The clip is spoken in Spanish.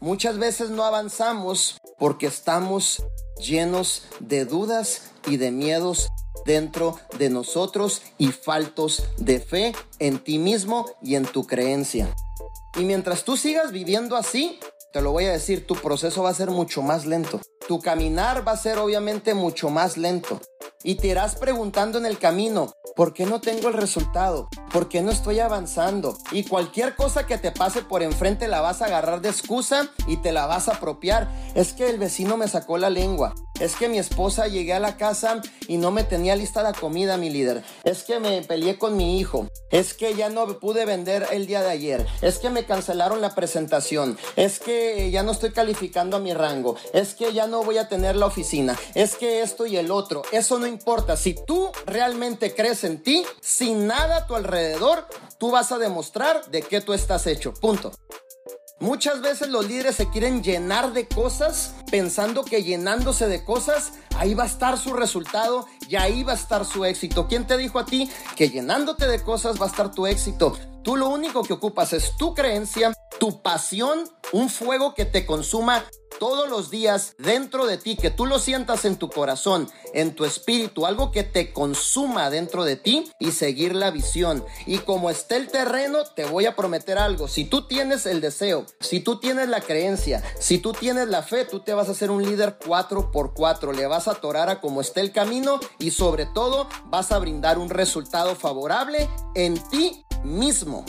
Muchas veces no avanzamos porque estamos llenos de dudas y de miedos dentro de nosotros y faltos de fe en ti mismo y en tu creencia. Y mientras tú sigas viviendo así, te lo voy a decir, tu proceso va a ser mucho más lento. Tu caminar va a ser obviamente mucho más lento. Y te irás preguntando en el camino, ¿por qué no tengo el resultado? ¿Por qué no estoy avanzando? Y cualquier cosa que te pase por enfrente la vas a agarrar de excusa y te la vas a apropiar. Es que el vecino me sacó la lengua. Es que mi esposa llegué a la casa y no me tenía lista la comida, mi líder. Es que me peleé con mi hijo. Es que ya no pude vender el día de ayer. Es que me cancelaron la presentación. Es que ya no estoy calificando a mi rango. Es que ya no voy a tener la oficina. Es que esto y el otro. Eso no importa. Si tú realmente crees en ti, sin nada a tu alrededor, tú vas a demostrar de qué tú estás hecho. Punto. Muchas veces los líderes se quieren llenar de cosas pensando que llenándose de cosas ahí va a estar su resultado y ahí va a estar su éxito. ¿Quién te dijo a ti que llenándote de cosas va a estar tu éxito? Tú lo único que ocupas es tu creencia, tu pasión, un fuego que te consuma todos los días dentro de ti, que tú lo sientas en tu corazón, en tu espíritu, algo que te consuma dentro de ti y seguir la visión. Y como esté el terreno, te voy a prometer algo. Si tú tienes el deseo, si tú tienes la creencia, si tú tienes la fe, tú te vas a hacer un líder 4 por 4 Le vas a atorar a como esté el camino y sobre todo vas a brindar un resultado favorable en ti mismo.